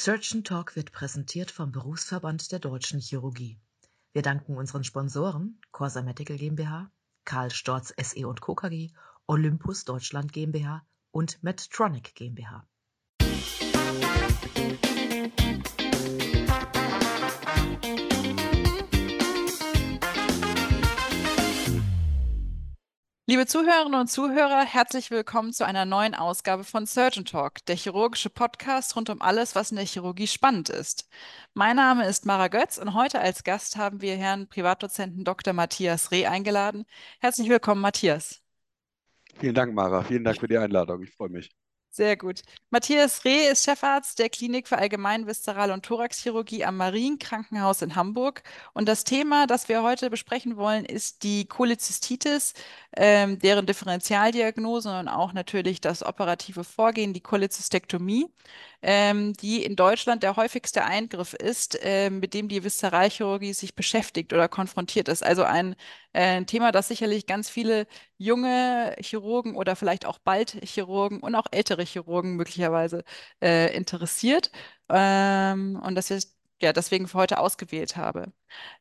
Surgeon Talk wird präsentiert vom Berufsverband der Deutschen Chirurgie. Wir danken unseren Sponsoren Corsa Medical GmbH, Karl Storz SE und Co. KG, Olympus Deutschland GmbH und Medtronic GmbH. Liebe Zuhörerinnen und Zuhörer, herzlich willkommen zu einer neuen Ausgabe von Surgeon Talk, der chirurgische Podcast rund um alles, was in der Chirurgie spannend ist. Mein Name ist Mara Götz und heute als Gast haben wir Herrn Privatdozenten Dr. Matthias Reh eingeladen. Herzlich willkommen, Matthias. Vielen Dank, Mara. Vielen Dank für die Einladung. Ich freue mich. Sehr gut. Matthias Reh ist Chefarzt der Klinik für Allgemein-, Viszeral- und Thoraxchirurgie am Marienkrankenhaus in Hamburg. Und das Thema, das wir heute besprechen wollen, ist die Cholezystitis, ähm, deren Differentialdiagnose und auch natürlich das operative Vorgehen, die Cholecystektomie ähm, die in Deutschland der häufigste Eingriff ist, äh, mit dem die Viszeralchirurgie sich beschäftigt oder konfrontiert ist. Also ein, äh, Thema, das sicherlich ganz viele junge Chirurgen oder vielleicht auch bald Chirurgen und auch ältere Chirurgen möglicherweise äh, interessiert. Ähm, und das ist ja, deswegen für heute ausgewählt habe.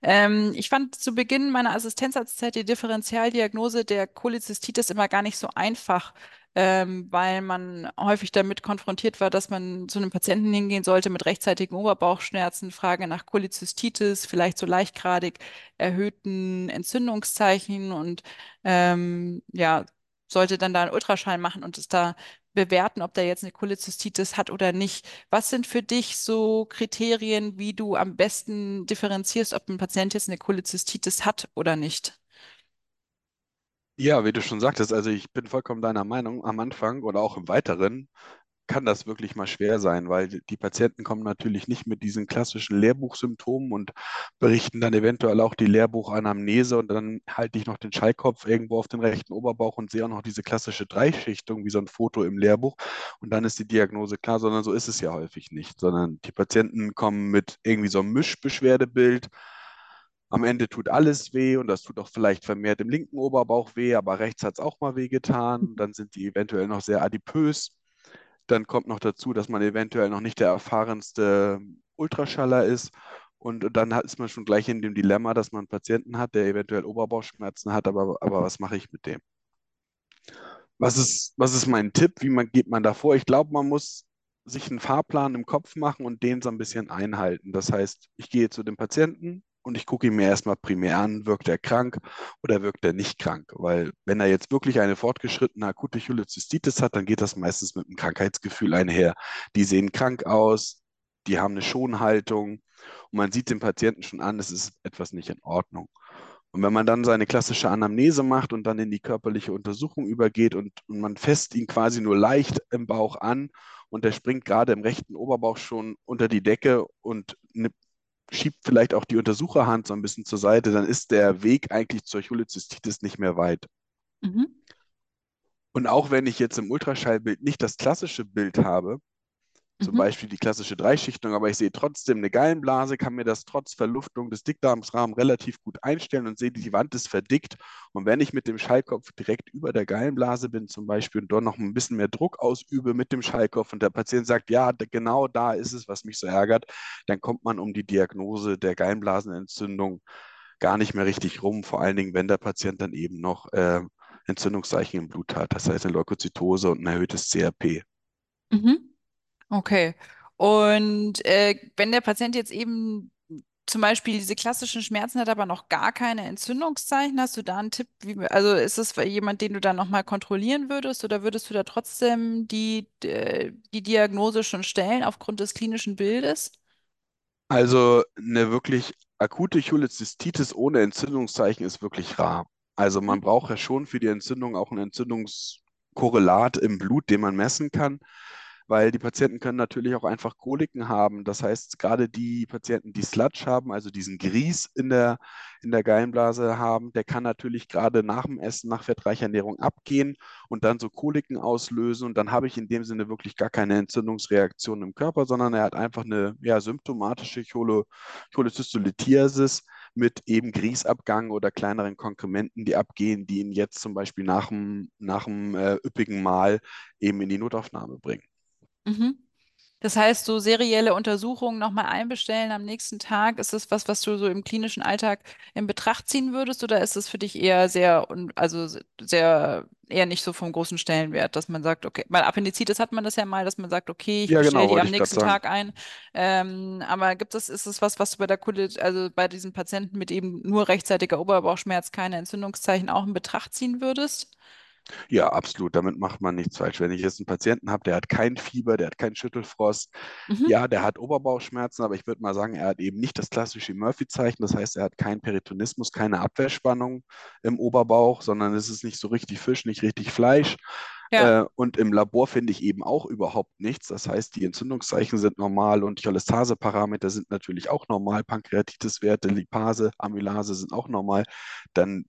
Ähm, ich fand zu Beginn meiner Assistenzarztzeit die Differentialdiagnose der Cholezystitis immer gar nicht so einfach ähm, weil man häufig damit konfrontiert war, dass man zu einem Patienten hingehen sollte mit rechtzeitigen Oberbauchschmerzen, Frage nach Cholezystitis, vielleicht so leichtgradig erhöhten Entzündungszeichen und ähm, ja, sollte dann da einen Ultraschall machen und es da bewerten, ob der jetzt eine Cholezystitis hat oder nicht. Was sind für dich so Kriterien, wie du am besten differenzierst, ob ein Patient jetzt eine Cholezystitis hat oder nicht? Ja, wie du schon sagtest, also ich bin vollkommen deiner Meinung. Am Anfang oder auch im Weiteren kann das wirklich mal schwer sein, weil die Patienten kommen natürlich nicht mit diesen klassischen Lehrbuchsymptomen und berichten dann eventuell auch die Lehrbuchanamnese und dann halte ich noch den Schallkopf irgendwo auf den rechten Oberbauch und sehe auch noch diese klassische Dreischichtung wie so ein Foto im Lehrbuch und dann ist die Diagnose klar, sondern so ist es ja häufig nicht, sondern die Patienten kommen mit irgendwie so einem Mischbeschwerdebild am Ende tut alles weh und das tut auch vielleicht vermehrt im linken Oberbauch weh, aber rechts hat es auch mal weh getan. Dann sind die eventuell noch sehr adipös. Dann kommt noch dazu, dass man eventuell noch nicht der erfahrenste Ultraschaller ist. Und dann ist man schon gleich in dem Dilemma, dass man einen Patienten hat, der eventuell Oberbauchschmerzen hat, aber, aber was mache ich mit dem? Was ist, was ist mein Tipp? Wie man, geht man da vor? Ich glaube, man muss sich einen Fahrplan im Kopf machen und den so ein bisschen einhalten. Das heißt, ich gehe zu dem Patienten, und ich gucke ihn mir erstmal primär an, wirkt er krank oder wirkt er nicht krank. Weil wenn er jetzt wirklich eine fortgeschrittene akute Cholezystitis hat, dann geht das meistens mit einem Krankheitsgefühl einher. Die sehen krank aus, die haben eine Schonhaltung und man sieht dem Patienten schon an, es ist etwas nicht in Ordnung. Und wenn man dann seine klassische Anamnese macht und dann in die körperliche Untersuchung übergeht und, und man fässt ihn quasi nur leicht im Bauch an und der springt gerade im rechten Oberbauch schon unter die Decke und schiebt vielleicht auch die Untersucherhand so ein bisschen zur Seite, dann ist der Weg eigentlich zur Cholezystitis nicht mehr weit. Mhm. Und auch wenn ich jetzt im Ultraschallbild nicht das klassische Bild habe, zum mhm. Beispiel die klassische Dreischichtung, aber ich sehe trotzdem eine Gallenblase, kann mir das trotz Verluftung des Dickdarmsrahmens relativ gut einstellen und sehe, die Wand ist verdickt. Und wenn ich mit dem Schallkopf direkt über der Gallenblase bin zum Beispiel und dort noch ein bisschen mehr Druck ausübe mit dem Schallkopf und der Patient sagt, ja, genau da ist es, was mich so ärgert, dann kommt man um die Diagnose der Gallenblasenentzündung gar nicht mehr richtig rum, vor allen Dingen, wenn der Patient dann eben noch äh, Entzündungszeichen im Blut hat, das heißt eine Leukozytose und ein erhöhtes CRP. Mhm. Okay. Und äh, wenn der Patient jetzt eben zum Beispiel diese klassischen Schmerzen hat, aber noch gar keine Entzündungszeichen, hast du da einen Tipp? Wie, also ist es jemand, den du dann nochmal kontrollieren würdest oder würdest du da trotzdem die, äh, die Diagnose schon stellen aufgrund des klinischen Bildes? Also eine wirklich akute Cholezystitis ohne Entzündungszeichen ist wirklich rar. Also man mhm. braucht ja schon für die Entzündung auch ein Entzündungskorrelat im Blut, den man messen kann weil die Patienten können natürlich auch einfach Koliken haben. Das heißt, gerade die Patienten, die Sludge haben, also diesen Grieß in der, in der Gallenblase haben, der kann natürlich gerade nach dem Essen, nach fettreicher Ernährung abgehen und dann so Koliken auslösen. Und dann habe ich in dem Sinne wirklich gar keine Entzündungsreaktion im Körper, sondern er hat einfach eine ja, symptomatische Chole, Cholestystolithiasis mit eben Grießabgang oder kleineren Konkrementen, die abgehen, die ihn jetzt zum Beispiel nach dem, nach dem äh, üppigen Mahl eben in die Notaufnahme bringen. Mhm. Das heißt, so serielle Untersuchungen nochmal einbestellen am nächsten Tag, ist das was, was du so im klinischen Alltag in Betracht ziehen würdest, oder ist es für dich eher sehr, un- also sehr, eher nicht so vom großen Stellenwert, dass man sagt, okay, bei Appendizitis hat man das ja mal, dass man sagt, okay, ich Ja, bestelle genau, die wollte am ich gerade nächsten sagen. Tag ein. Ähm, aber gibt es, ist es was, was du bei der Kolit, also bei diesen Patienten mit eben nur rechtzeitiger Oberbauchschmerz, keine Entzündungszeichen auch in Betracht ziehen würdest? Ja, absolut. Damit macht man nichts falsch. Wenn ich jetzt einen Patienten habe, der hat kein Fieber, der hat keinen Schüttelfrost, Mhm. ja, der hat Oberbauchschmerzen, aber ich würde mal sagen, er hat eben nicht das klassische Murphy-Zeichen. Das heißt, er hat keinen Peritonismus, keine Abwehrspannung im Oberbauch, sondern es ist nicht so richtig Fisch, nicht richtig Fleisch. Ja, Äh, und im Labor finde ich eben auch überhaupt nichts. Das heißt, die Entzündungszeichen sind normal und die Cholestaseparameter sind natürlich auch normal. Pankreatitis-Werte, Lipase, Amylase sind auch normal. Dann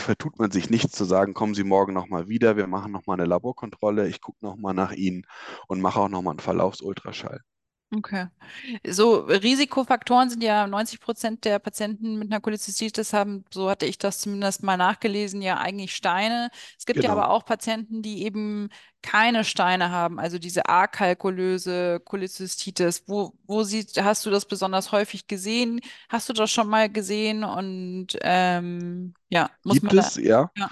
vertut man sich nichts zu sagen, kommen Sie morgen nochmal wieder, wir machen nochmal eine Laborkontrolle, ich gucke nochmal nach Ihnen und mache auch nochmal einen Verlaufsultraschall. Okay. So Risikofaktoren sind ja 90 Prozent der Patienten mit einer Cholecystitis haben, so hatte ich das zumindest mal nachgelesen, ja eigentlich Steine. Es gibt ja Genau. aber auch Patienten, die eben keine Steine haben, also diese akalkulöse Cholecystitis. Wo, wo sieht, hast du das besonders häufig gesehen? Hast du das schon mal gesehen? Und ähm, ja, muss Gibt man da, es, ja. ja,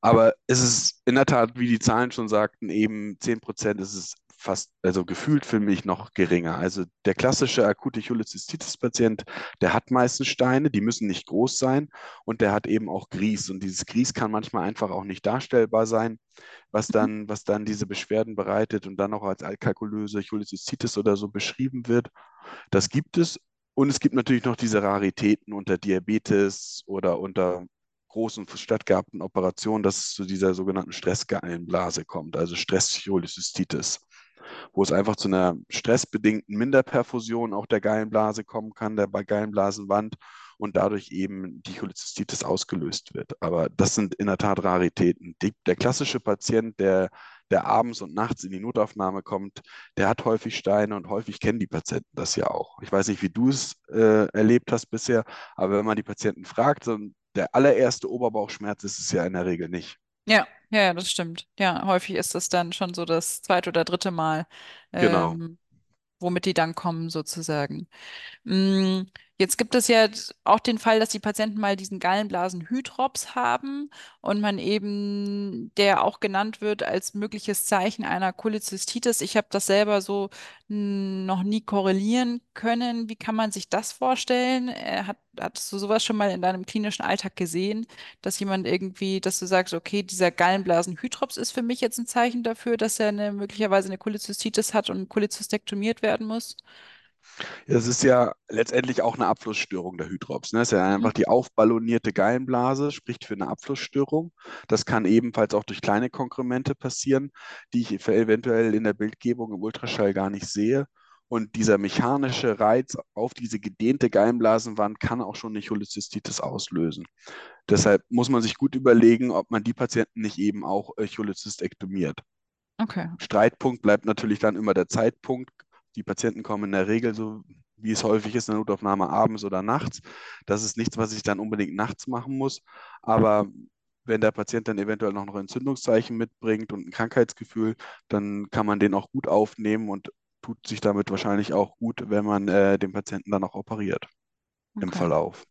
Aber es ist in der Tat, wie die Zahlen schon sagten, eben 10 Prozent ist es fast, also gefühlt für mich noch geringer. Also der klassische akute Cholecystitis-Patient, der hat meistens Steine, die müssen nicht groß sein und der hat eben auch Grieß. Und dieses Grieß kann manchmal einfach auch nicht darstellbar sein, was Mhm. dann, was dann diese Beschwerden bereitet und dann auch als alkalkulöse Cholecystitis oder so beschrieben wird. Das gibt es. Und es gibt natürlich noch diese Raritäten unter Diabetes oder unter großen stattgehabten Operationen, dass es zu dieser sogenannten Stressgallenblase kommt, also Stresscholecystitis, wo es einfach zu einer stressbedingten Minderperfusion auch der Gallenblase kommen kann, der Gallenblasenwand und dadurch eben die Cholecystitis ausgelöst wird. Aber das sind in der Tat Raritäten. Die, der klassische Patient, der, der abends und nachts in die Notaufnahme kommt, der hat häufig Steine und häufig kennen die Patienten das ja auch. Ich weiß nicht, wie du es äh, erlebt hast bisher, aber wenn man die Patienten fragt, so der allererste Oberbauchschmerz ist es ja in der Regel nicht. ja, ja, das stimmt. Ja, häufig ist das dann schon so das zweite oder dritte Mal, Genau. ähm, womit die dann kommen, sozusagen. Mm, Jetzt gibt es ja auch den Fall, dass die Patienten mal diesen Gallenblasenhydrops haben und man eben, der auch genannt wird als mögliches Zeichen einer Cholezystitis. Ich habe das selber so noch nie korrelieren können. Wie kann man sich das vorstellen? Äh, Hat, hattest du sowas schon mal in deinem klinischen Alltag gesehen, dass jemand irgendwie, dass du sagst, okay, dieser Gallenblasenhydrops ist für mich jetzt ein Zeichen dafür, dass er eine, möglicherweise eine Cholezystitis hat und cholecystektomiert werden muss? Das ist ja letztendlich auch eine Abflussstörung der Hydrops. Ne? Das ist ja Mhm. einfach die aufballonierte Gallenblase, spricht für eine Abflussstörung. Das kann ebenfalls auch durch kleine Konkremente passieren, die ich eventuell in der Bildgebung im Ultraschall gar nicht sehe. Und dieser mechanische Reiz auf diese gedehnte Gallenblasenwand kann auch schon eine Cholecystitis auslösen. Deshalb muss man sich gut überlegen, ob man die Patienten nicht eben auch äh, cholezystektomiert. Okay. Streitpunkt bleibt natürlich dann immer der Zeitpunkt. Die Patienten kommen in der Regel so, wie es häufig ist, in der Notaufnahme abends oder nachts. Das ist nichts, was ich dann unbedingt nachts machen muss. Aber wenn der Patient dann eventuell noch ein Entzündungszeichen mitbringt und ein Krankheitsgefühl, dann kann man den auch gut aufnehmen und tut sich damit wahrscheinlich auch gut, wenn man äh, den Patienten dann auch operiert im Okay. Verlauf.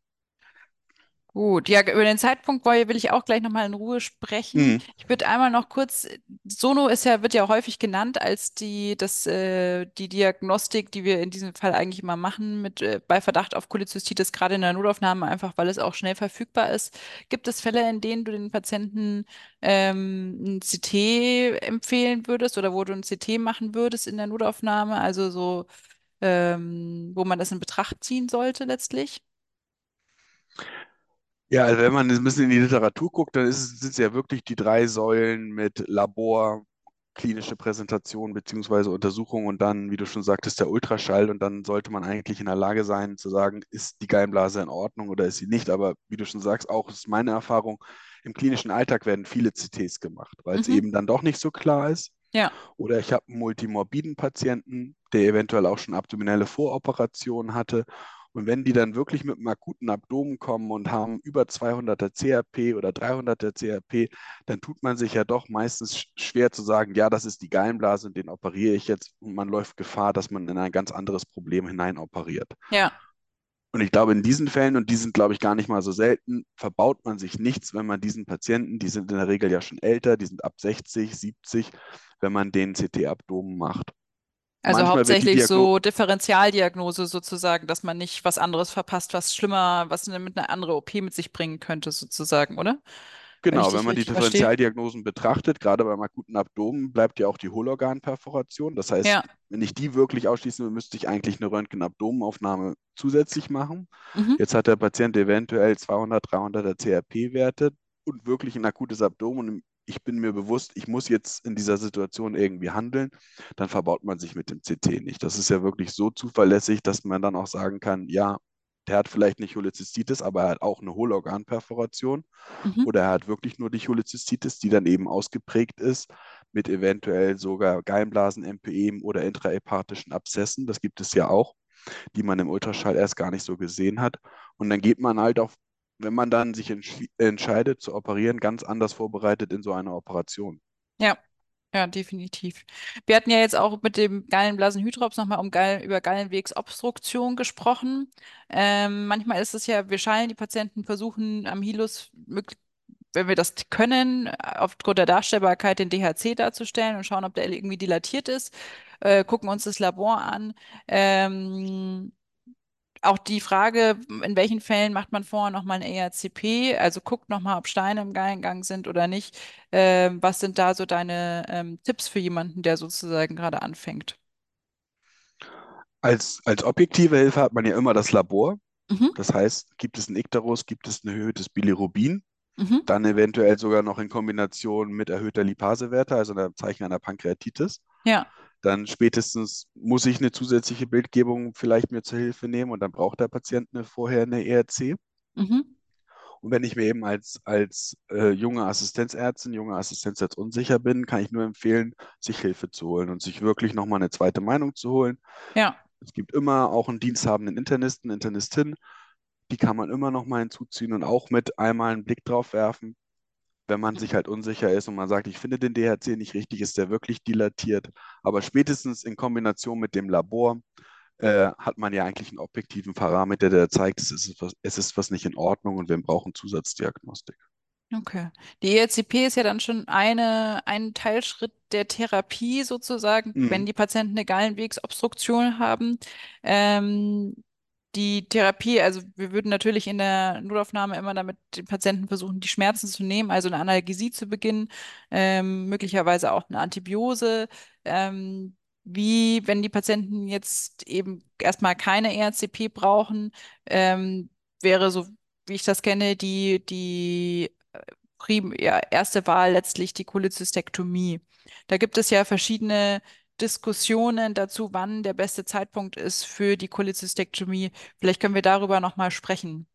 Gut, ja, über den Zeitpunkt will will ich auch gleich nochmal in Ruhe sprechen. Mhm. Ich würde einmal noch kurz, Sono ist ja, wird ja häufig genannt als die, das, äh, die Diagnostik, die wir in diesem Fall eigentlich immer machen, mit, äh, bei Verdacht auf Cholezystitis, gerade in der Notaufnahme, einfach weil es auch schnell verfügbar ist. Gibt es Fälle, in denen du den Patienten ähm, ein CT empfehlen würdest oder wo du ein CT machen würdest in der Notaufnahme? Also so, ähm, wo man das in Betracht ziehen sollte letztlich? Ja, also wenn man ein bisschen in die Literatur guckt, dann es, sind es ja wirklich die drei Säulen mit Labor, klinische Präsentation beziehungsweise Untersuchung und dann, wie du schon sagtest, der Ultraschall. Und dann sollte man eigentlich in der Lage sein zu sagen, ist die Gallenblase in Ordnung oder ist sie nicht. Aber wie du schon sagst, auch ist meine Erfahrung, im klinischen Alltag werden viele CTs gemacht, weil es Mhm. eben dann doch nicht so klar ist. Ja. Oder ich habe einen multimorbiden Patienten, der eventuell auch schon abdominelle Voroperationen hatte Und wenn die dann wirklich mit einem akuten Abdomen kommen und haben über 200er CRP oder 300er CRP, dann tut man sich ja doch meistens schwer zu sagen, ja, das ist die Gallenblase und den operiere ich jetzt. Und man läuft Gefahr, dass man in ein ganz anderes Problem hinein operiert. Ja. Und ich glaube, in diesen Fällen, und die sind, glaube ich, gar nicht mal so selten, verbaut man sich nichts, wenn man diesen Patienten, die sind in der Regel ja schon älter, die sind ab 60, 70, wenn man den CT-Abdomen macht. Also Manchmal hauptsächlich so Differentialdiagnose sozusagen, dass man nicht was anderes verpasst, was schlimmer, was eine, mit einer anderen OP mit sich bringen könnte, sozusagen, oder? Genau, wenn man die. Differentialdiagnosen betrachtet, gerade beim akuten Abdomen, bleibt ja auch die Hohlorganperforation. Das heißt, Ja. wenn ich die wirklich ausschließen will, müsste ich eigentlich eine Röntgen-Abdomenaufnahme zusätzlich machen. Mhm. Jetzt hat der Patient eventuell 200, 300er CRP-Werte und wirklich ein akutes Abdomen. Und ich bin mir bewusst, ich muss jetzt in dieser Situation irgendwie handeln. Dann verbaut man sich mit dem CT nicht. Das ist ja wirklich so zuverlässig, dass man dann auch sagen kann, ja, der hat vielleicht nicht Cholezystitis, aber er hat auch eine Hohlorganperforation Mhm. oder er hat wirklich nur die Cholezystitis, die dann eben ausgeprägt ist mit eventuell sogar Gallenblasen, MPE oder intrahepatischen Abszessen. Das gibt es ja auch, die man im Ultraschall erst gar nicht so gesehen hat. Und dann geht man halt auch, wenn man dann sich entsch- entscheidet zu operieren, ganz anders vorbereitet in so eine Operation. Ja, ja, definitiv. Wir hatten ja jetzt auch mit dem Gallenblasenhydrops nochmal um Gallen, über Gallenwegsobstruktion gesprochen. Ähm, manchmal ist es ja, wir schallen die Patienten, versuchen am Hilus, wenn wir das können, aufgrund der Darstellbarkeit den DHC darzustellen und schauen, ob der irgendwie dilatiert ist, äh, gucken uns das Labor an. Ähm, auch die Frage, in welchen Fällen macht man vorher nochmal ein ERCP, also guckt nochmal, ob Steine im Gallengang sind oder nicht. Ähm, was sind da so deine ähm, Tipps für jemanden, der sozusagen gerade anfängt? Als, als objektive Hilfe hat man ja immer das Labor. Mhm, Das heißt, gibt es ein Ikterus, gibt es ein erhöhtes Bilirubin, mhm, dann eventuell sogar noch in Kombination mit erhöhter Lipasewerte, also einem Zeichen einer Pankreatitis. ja, Dann spätestens muss ich eine zusätzliche Bildgebung vielleicht mir zur Hilfe nehmen und dann braucht der Patient eine, vorher eine ERC. mhm, Und wenn ich mir eben als, als äh, junge Assistenzärztin, junge Assistenzarzt unsicher bin, kann ich nur empfehlen, sich Hilfe zu holen und sich wirklich nochmal eine zweite Meinung zu holen. ja, Es gibt immer auch einen diensthabenden Internisten, Internistin, die kann man immer noch mal hinzuziehen und auch mit einmal einen Blick drauf werfen, wenn man sich halt unsicher ist und man sagt, ich finde den DHC nicht richtig, ist der wirklich dilatiert. Aber spätestens in Kombination mit dem Labor äh, hat man ja eigentlich einen objektiven Parameter, der zeigt, es ist was, es ist was nicht in Ordnung und wir brauchen Zusatzdiagnostik. okay. Die ERCP ist ja dann schon eine, ein Teilschritt der Therapie sozusagen, wenn Mhm. die Patienten eine Gallenwegsobstruktion haben. Ähm, Die Therapie, also wir würden natürlich in der Notaufnahme immer damit den Patienten versuchen, die Schmerzen zu nehmen, also eine Analgesie zu beginnen, ähm, möglicherweise auch eine Antibiose. Ähm, wie, wenn die Patienten jetzt eben erstmal keine ERCP brauchen, ähm, wäre so, wie ich das kenne, die, die äh, prim, ja, erste Wahl letztlich die Cholecystektomie. Da gibt es ja verschiedene Diskussionen dazu, wann der beste Zeitpunkt ist für die Cholecystektomie. Vielleicht können wir darüber nochmal sprechen.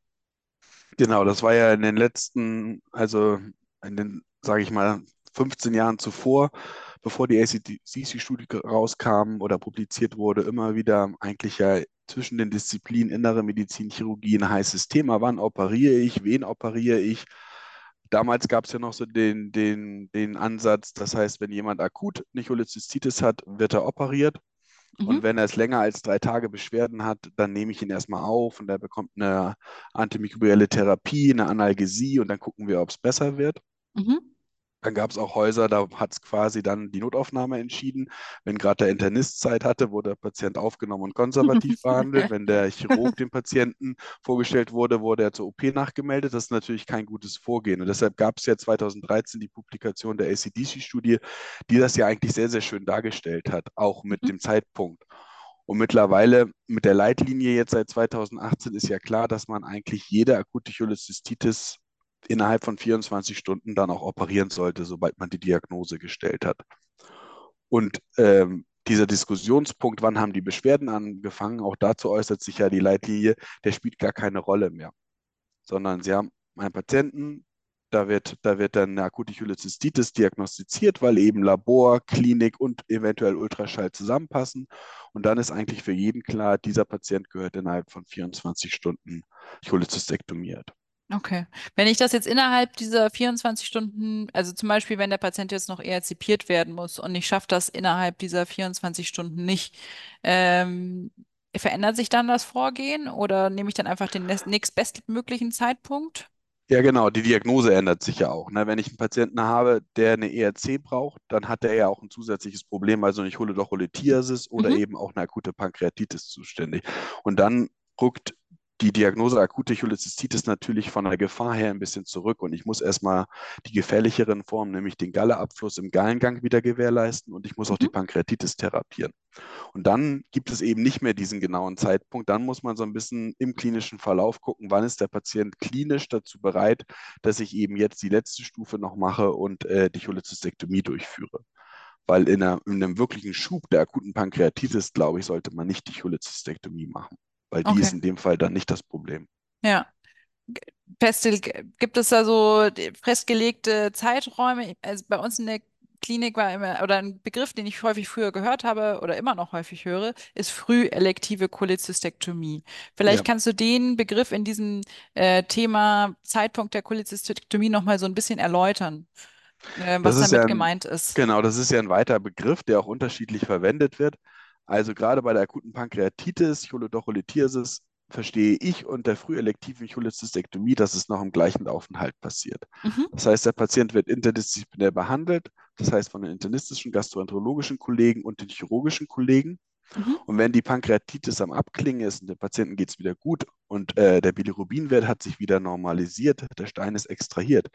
Genau, das war ja in den letzten, also in den, sage ich mal, 15 Jahren zuvor, bevor die ACDC-Studie rauskam oder publiziert wurde, immer wieder eigentlich ja zwischen den Disziplinen Innere Medizin, Chirurgie ein heißes Thema. Wann operiere ich? Wen operiere ich? Damals gab es ja noch so den, den, den Ansatz, das heißt, wenn jemand akut eine Cholezystitis hat, wird er operiert. Und Mhm. wenn er es länger als drei Tage Beschwerden hat, dann nehme ich ihn erstmal auf und er bekommt eine antimikrobielle Therapie, eine Analgesie und dann gucken wir, ob es besser wird. Mhm. Dann gab es auch Häuser, da hat es quasi dann die Notaufnahme entschieden. Wenn gerade der Internist Zeit hatte, wurde der Patient aufgenommen und konservativ behandelt. Wenn der Chirurg dem Patienten vorgestellt wurde, wurde er zur OP nachgemeldet. Das ist natürlich kein gutes Vorgehen. Und deshalb gab es ja 2013 die Publikation der ACDC-Studie, die das ja eigentlich sehr, sehr schön dargestellt hat, auch mit Mhm. dem Zeitpunkt. Und mittlerweile mit der Leitlinie jetzt seit 2018 ist ja klar, dass man eigentlich jede akute Cholezystitis innerhalb von 24 Stunden dann auch operieren sollte, sobald man die Diagnose gestellt hat. Und ähm, dieser Diskussionspunkt, wann haben die Beschwerden angefangen, auch dazu äußert sich ja die Leitlinie, der spielt gar keine Rolle mehr, sondern Sie haben einen Patienten, Da wird, da wird dann eine akute Cholezystitis diagnostiziert, weil eben Labor, Klinik und eventuell Ultraschall zusammenpassen. Und dann ist eigentlich für jeden klar, dieser Patient gehört innerhalb von 24 Stunden cholezystektomiert. Okay. Wenn ich das jetzt innerhalb dieser 24 Stunden, also zum Beispiel, wenn der Patient jetzt noch erzipiert werden muss und ich schaffe das innerhalb dieser 24 Stunden nicht, ähm, verändert sich dann das Vorgehen oder nehme ich dann einfach den nächstbestmöglichen Zeitpunkt? Ja, genau, die Diagnose ändert sich ja auch. Ne? Wenn ich einen Patienten habe, der eine ERC braucht, dann hat er ja auch ein zusätzliches Problem, also nicht Choledocholithiasis oder Mhm. eben auch eine akute Pankreatitis zuständig. Und dann rückt die Diagnose akute Cholezystitis natürlich von der Gefahr her ein bisschen zurück und ich muss erstmal die gefährlicheren Formen, nämlich den Galleabfluss im Gallengang wieder gewährleisten und ich muss auch die Mhm. Pankreatitis therapieren. Und dann gibt es eben nicht mehr diesen genauen Zeitpunkt. Dann muss man so ein bisschen im klinischen Verlauf gucken, wann ist der Patient klinisch dazu bereit, dass ich eben jetzt die letzte Stufe noch mache und äh, die Cholecystektomie durchführe. Weil in, einer, in einem wirklichen Schub der akuten Pankreatitis, glaube ich, sollte man nicht die Cholecystektomie machen, weil die ist Okay. in dem Fall dann nicht das Problem. Ja. Feste, gibt es da so festgelegte Zeiträume? Also bei uns in der Klinik war immer, oder ein Begriff, den ich häufig früher gehört habe oder immer noch häufig höre, ist frühelektive Cholecystektomie. Vielleicht Ja, kannst du den Begriff in diesem äh, Thema Zeitpunkt der Cholecystektomie nochmal so ein bisschen erläutern, äh, was das ist ja damit ein, gemeint ist. genau, das ist ja ein weiter Begriff, der auch unterschiedlich verwendet wird. Also gerade bei der akuten Pankreatitis, Choledocholithiasis, verstehe ich unter frühelektiven Cholecystektomie, dass es noch im gleichen Aufenthalt passiert. Mhm, Das heißt, der Patient wird interdisziplinär behandelt, das heißt von den internistischen, gastroenterologischen Kollegen und den chirurgischen Kollegen. mhm, Und wenn die Pankreatitis am Abklingen ist und dem Patienten geht es wieder gut und äh, der Bilirubinwert hat sich wieder normalisiert, der Stein ist extrahiert,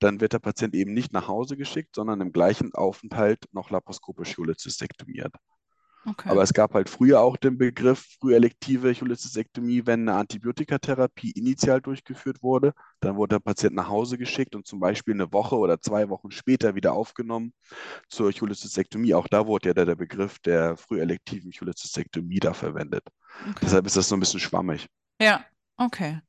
dann wird der Patient eben nicht nach Hause geschickt, sondern im gleichen Aufenthalt noch laparoskopisch cholezystektomiert. Okay. Aber es gab halt früher auch den Begriff frühelektive Cholezystektomie, wenn eine Antibiotikatherapie initial durchgeführt wurde. Dann wurde der Patient nach Hause geschickt und zum Beispiel eine Woche oder zwei Wochen später wieder aufgenommen zur Cholezystektomie. Auch da wurde ja der, der Begriff der frühelektiven Cholezystektomie da verwendet. Okay. Deshalb ist das so ein bisschen schwammig. Ja, okay.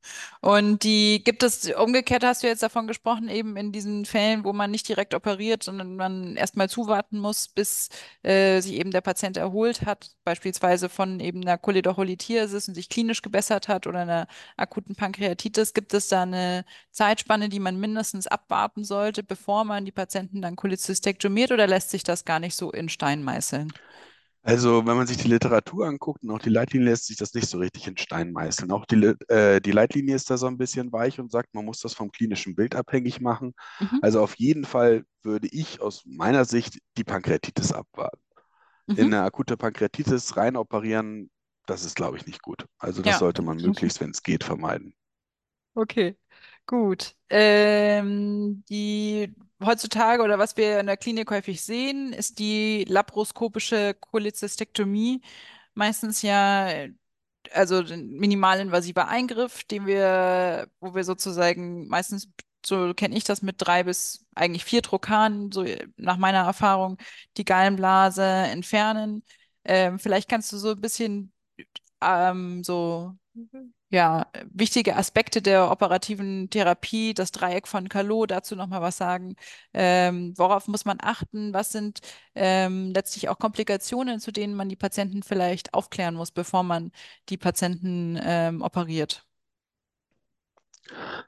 Und die gibt es, umgekehrt hast du jetzt davon gesprochen, eben in diesen Fällen, wo man nicht direkt operiert, sondern man erstmal zuwarten muss, bis äh, sich eben der Patient erholt hat, beispielsweise von eben einer Choledocholithiasis und sich klinisch gebessert hat oder einer akuten Pankreatitis. Gibt es da eine Zeitspanne, die man mindestens abwarten sollte, bevor man die Patienten dann cholezystektomiert oder lässt sich das gar nicht so in Stein meißeln? Also, wenn man sich die Literatur anguckt und auch die Leitlinie, lässt sich das nicht so richtig in Stein meißeln. Auch die, äh, die Leitlinie ist da so ein bisschen weich und sagt, man muss das vom klinischen Bild abhängig machen. Mhm, Also auf jeden Fall würde ich aus meiner Sicht die Pankreatitis abwarten. In mhm, eine akute Pankreatitis rein operieren, das ist, glaube ich, nicht gut. Also das ja. sollte man möglichst, wenn es geht, vermeiden. Okay, gut. Ähm, die heutzutage oder was wir in der Klinik häufig sehen, ist die laparoskopische Cholecystektomie. Meistens ja, also ein minimalinvasiver Eingriff, den wir, wo wir sozusagen meistens, so kenne ich das mit drei bis eigentlich vier Trokaren, so nach meiner Erfahrung, die Gallenblase entfernen. Ähm, vielleicht kannst du so ein bisschen ähm, so ja, wichtige Aspekte der operativen Therapie, das Dreieck von Calot, dazu nochmal was sagen. Ähm, worauf muss man achten? Was sind ähm, letztlich auch Komplikationen, zu denen man die Patienten vielleicht aufklären muss, bevor man die Patienten ähm, operiert?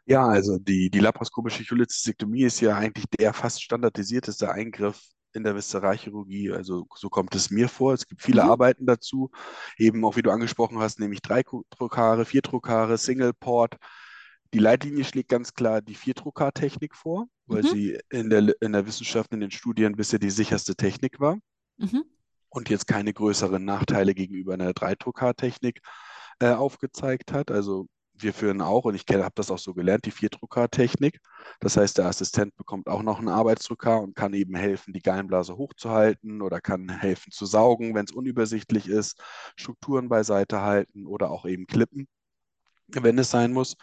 Ja, also die, die laparoskopische Cholecystektomie ist ja eigentlich der fast standardisierteste Eingriff in der Viszeralchirurgie. Also so kommt es mir vor. Es gibt viele Mhm, Arbeiten dazu, eben auch wie du angesprochen hast, nämlich drei Trokare, vier Trokare, Single Port. Die Leitlinie schlägt ganz klar die Viertrokar-Technik vor, weil mhm, sie in der, in der Wissenschaft, in den Studien bisher die sicherste Technik war mhm, und jetzt keine größeren Nachteile gegenüber einer Dreitrokar-Technik äh, aufgezeigt hat. Also wir führen auch, und ich habe das auch so gelernt, die Viertrokar-Technik. Das heißt, der Assistent bekommt auch noch einen Arbeitsdrucker und kann eben helfen, die Gallenblase hochzuhalten oder kann helfen zu saugen, wenn es unübersichtlich ist, Strukturen beiseite halten oder auch eben klippen, wenn es sein muss.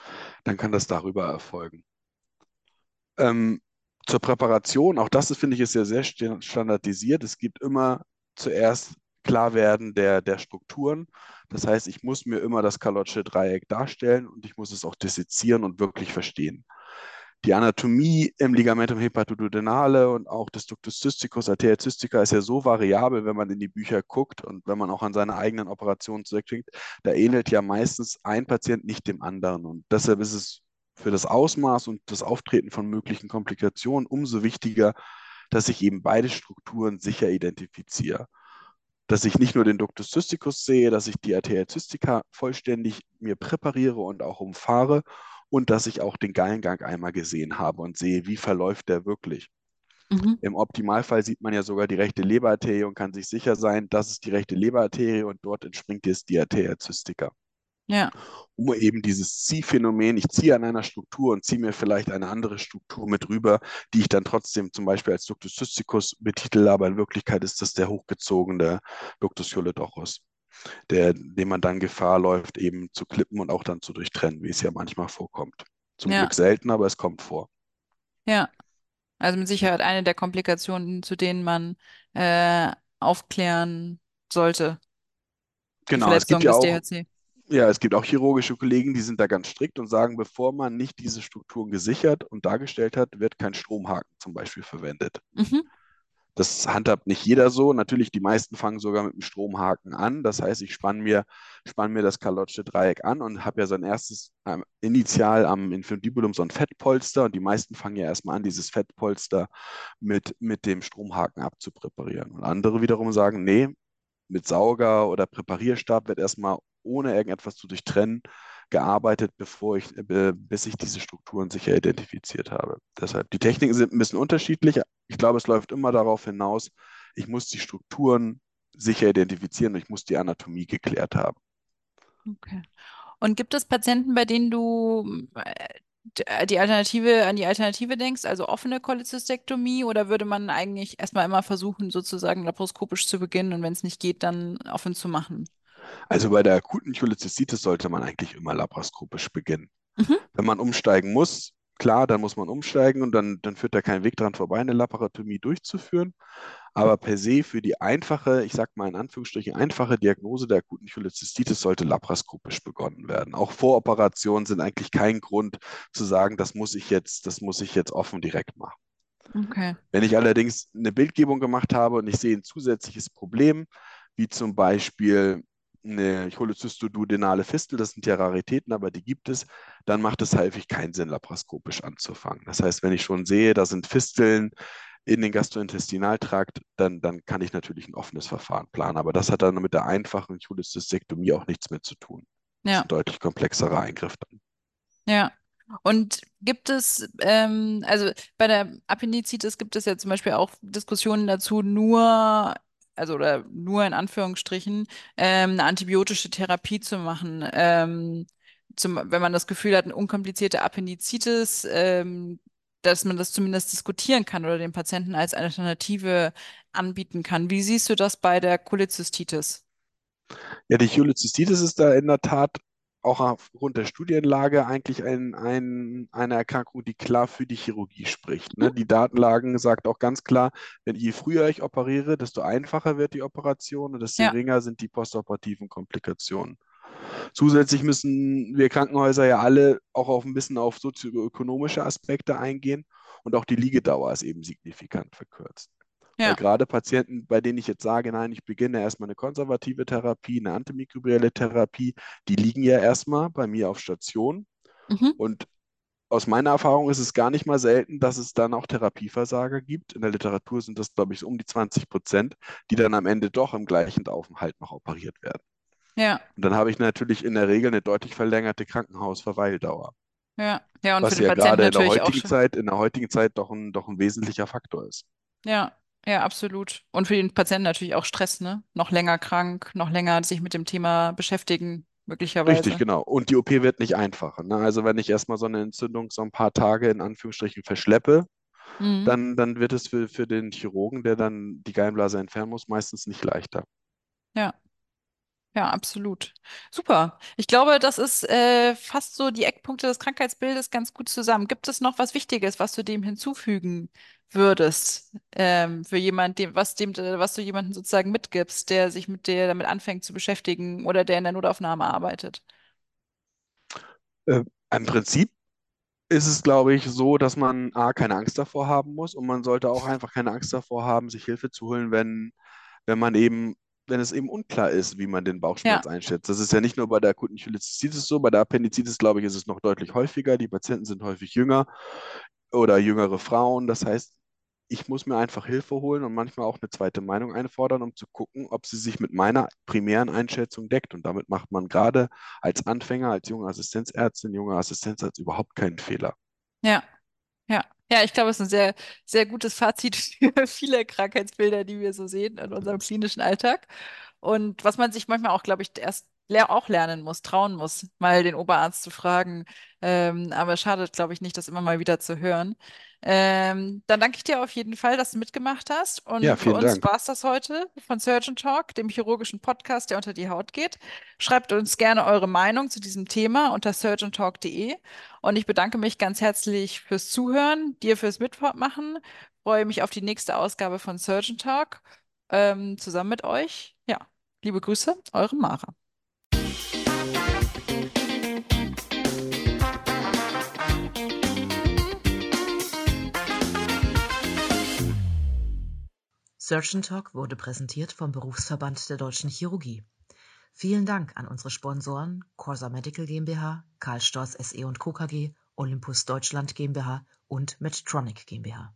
Dann kann das darüber erfolgen. Ähm, zur Präparation, auch das finde ich ist ja sehr sta- standardisiert. Es gibt immer zuerst Klarwerden der, der Strukturen. Das heißt, ich muss mir immer das Kalotsche Dreieck darstellen und ich muss es auch dissezieren und wirklich verstehen. Die Anatomie im Ligamentum hepatoduodenale und auch des Ductus cysticus, Arteria cystica ist ja so variabel, wenn man in die Bücher guckt und wenn man auch an seine eigenen Operationen zurückdenkt, da ähnelt ja meistens ein Patient nicht dem anderen. Und deshalb ist es für das Ausmaß und das Auftreten von möglichen Komplikationen umso wichtiger, dass ich eben beide Strukturen sicher identifiziere dass ich nicht nur den Ductus cysticus sehe, dass ich die Arteria cystica vollständig mir präpariere und auch umfahre und dass ich auch den Gallengang einmal gesehen habe und sehe, wie verläuft der wirklich. Mhm. Im Optimalfall sieht man ja sogar die rechte Leberarterie und kann sich sicher sein, das ist die rechte Leberarterie und dort entspringt jetzt die Arteria cystica. Ja. Um eben dieses Ziehphänomen, ich ziehe an einer Struktur und ziehe mir vielleicht eine andere Struktur mit rüber, die ich dann trotzdem zum Beispiel als Ductus cysticus betitel, aber in Wirklichkeit ist das der hochgezogene Ductus choledochus, der, dem man dann Gefahr läuft, eben zu klippen und auch dann zu durchtrennen, wie es ja manchmal vorkommt. Zum ja. Glück selten, aber es kommt vor. Ja, also mit Sicherheit eine der Komplikationen, zu denen man äh, aufklären sollte. Genau, es gibt ja auch, DHC. Ja, es gibt auch chirurgische Kollegen, die sind da ganz strikt und sagen, bevor man nicht diese Strukturen gesichert und dargestellt hat, wird kein Stromhaken zum Beispiel verwendet. Mhm. Das handhabt nicht jeder so. Natürlich, die meisten fangen sogar mit einem Stromhaken an. Das heißt, ich spanne mir, spann mir das Kalotsche Dreieck an und habe ja so ein erstes ähm, initial am Infundibulum so ein Fettpolster. Und die meisten fangen ja erstmal an, dieses Fettpolster mit, mit dem Stromhaken abzupräparieren. Und andere wiederum sagen, nee, mit Sauger oder Präparierstab wird erstmal ohne irgendetwas zu durchtrennen gearbeitet, bevor ich, äh, bis ich diese Strukturen sicher identifiziert habe. Deshalb, die Techniken sind ein bisschen unterschiedlich. Ich glaube, es läuft immer darauf hinaus, ich muss die Strukturen sicher identifizieren und ich muss die Anatomie geklärt haben. Okay. Und gibt es Patienten, bei denen du äh, die Alternative an die Alternative denkst, also offene Cholezystektomie, oder würde man eigentlich erstmal immer versuchen, sozusagen laparoskopisch zu beginnen und wenn es nicht geht, dann offen zu machen? Also bei der akuten Cholezystitis sollte man eigentlich immer laparoskopisch beginnen. Mhm. Wenn man umsteigen muss, klar, dann muss man umsteigen und dann, dann führt da kein Weg dran vorbei, eine Laparotomie durchzuführen. Aber per se für die einfache, ich sage mal in Anführungsstrichen, einfache Diagnose der akuten Cholezystitis sollte laparoskopisch begonnen werden. Auch Voroperationen sind eigentlich kein Grund zu sagen, das muss ich jetzt, das muss ich jetzt offen direkt machen. Okay. Wenn ich allerdings eine Bildgebung gemacht habe und ich sehe ein zusätzliches Problem, wie zum Beispiel eine cholecystoduodenale Fistel, das sind ja Raritäten, aber die gibt es, dann macht es häufig keinen Sinn, laparoskopisch anzufangen. Das heißt, wenn ich schon sehe, da sind Fisteln in den Gastrointestinaltrakt, dann, dann kann ich natürlich ein offenes Verfahren planen. Aber das hat dann mit der einfachen Cholecystektomie auch nichts mehr zu tun. Ja. Das ist ein deutlich komplexerer Eingriff dann. Ja. Und gibt es, ähm, also bei der Appendizitis gibt es ja zum Beispiel auch Diskussionen dazu, nur also oder nur in Anführungsstrichen, ähm, eine antibiotische Therapie zu machen. Ähm, zum, wenn man das Gefühl hat, eine unkomplizierte Appendizitis, ähm, dass man das zumindest diskutieren kann oder den Patienten als Alternative anbieten kann. Wie siehst du das bei der Cholezystitis? Ja, die Cholezystitis ist da in der Tat auch aufgrund der Studienlage eigentlich ein, ein, eine Erkrankung, die klar für die Chirurgie spricht. Ne? Mhm. Die Datenlagen sagt auch ganz klar, wenn je früher ich operiere, desto einfacher wird die Operation und desto ja. geringer sind die postoperativen Komplikationen. Zusätzlich müssen wir Krankenhäuser ja alle auch auf ein bisschen auf sozioökonomische Aspekte eingehen und auch die Liegedauer ist eben signifikant verkürzt. Ja. Weil gerade Patienten, bei denen ich jetzt sage, nein, ich beginne erstmal eine konservative Therapie, eine antimikrobielle Therapie, die liegen ja erstmal bei mir auf Station. Mhm. Und aus meiner Erfahrung ist es gar nicht mal selten, dass es dann auch Therapieversager gibt. In der Literatur sind das, glaube ich, so um die 20 Prozent, die dann am Ende doch im gleichen Aufenthalt noch operiert werden. Ja. Und dann habe ich natürlich in der Regel eine deutlich verlängerte Krankenhausverweildauer. Ja, ja, und was für den ja Patienten gerade in der heutigen Zeit, in der heutigen Zeit doch ein, doch ein wesentlicher Faktor ist. Ja, ja, absolut. Und für den Patienten natürlich auch Stress, ne? Noch länger krank, noch länger sich mit dem Thema beschäftigen, möglicherweise. Richtig, genau. Und die OP wird nicht einfacher. Ne? Also wenn ich erstmal so eine Entzündung so ein paar Tage in Anführungsstrichen verschleppe, mhm. dann, dann wird es für, für den Chirurgen, der dann die Gallenblase entfernen muss, meistens nicht leichter. Ja. Ja, absolut. Super. Ich glaube, das ist äh, fast so die Eckpunkte des Krankheitsbildes ganz gut zusammen. Gibt es noch was Wichtiges, was du dem hinzufügen würdest, ähm, für jemand, dem, was dem, was du jemandem sozusagen mitgibst, der sich mit dir damit anfängt zu beschäftigen oder der in der Notaufnahme arbeitet? Äh, Im Prinzip ist es, glaube ich, so, dass man A, keine Angst davor haben muss und man sollte auch einfach keine Angst davor haben, sich Hilfe zu holen, wenn, wenn man eben, wenn es eben unklar ist, wie man den Bauchschmerz Ja, einschätzt. Das ist ja nicht nur bei der akuten Cholezystitis so, bei der Appendizitis, glaube ich, ist es noch deutlich häufiger. Die Patienten sind häufig jünger oder jüngere Frauen. Das heißt, ich muss mir einfach Hilfe holen und manchmal auch eine zweite Meinung einfordern, um zu gucken, ob sie sich mit meiner primären Einschätzung deckt. Und damit macht man gerade als Anfänger, als junge Assistenzärztin, junger Assistenzarzt überhaupt keinen Fehler. ja. Ja, ja, ich glaube, es ist ein sehr, sehr gutes Fazit für viele Krankheitsbilder, die wir so sehen in unserem klinischen Alltag. Und was man sich manchmal auch, glaube ich, erst auch lernen muss, trauen muss, mal den Oberarzt zu fragen. Ähm, aber schadet, glaube ich, nicht, das immer mal wieder zu hören. Ähm, dann danke ich dir auf jeden Fall, dass du mitgemacht hast. Ja, Und für vielen uns war es das heute von Surgeon Talk, dem chirurgischen Podcast, der unter die Haut geht. Schreibt uns gerne eure Meinung zu diesem Thema unter surgeontalk.de. Und ich bedanke mich ganz herzlich fürs Zuhören, dir fürs Mitmachen. Freue mich auf die nächste Ausgabe von Surgeon Talk ähm, zusammen mit euch. Ja, liebe Grüße, eure Mara. Surgeon Talk wurde präsentiert vom Berufsverband der Deutschen Chirurgie. Vielen Dank an unsere Sponsoren Corsa Medical GmbH, Karl Storz SE Co. KG, Olympus Deutschland GmbH und Medtronic GmbH.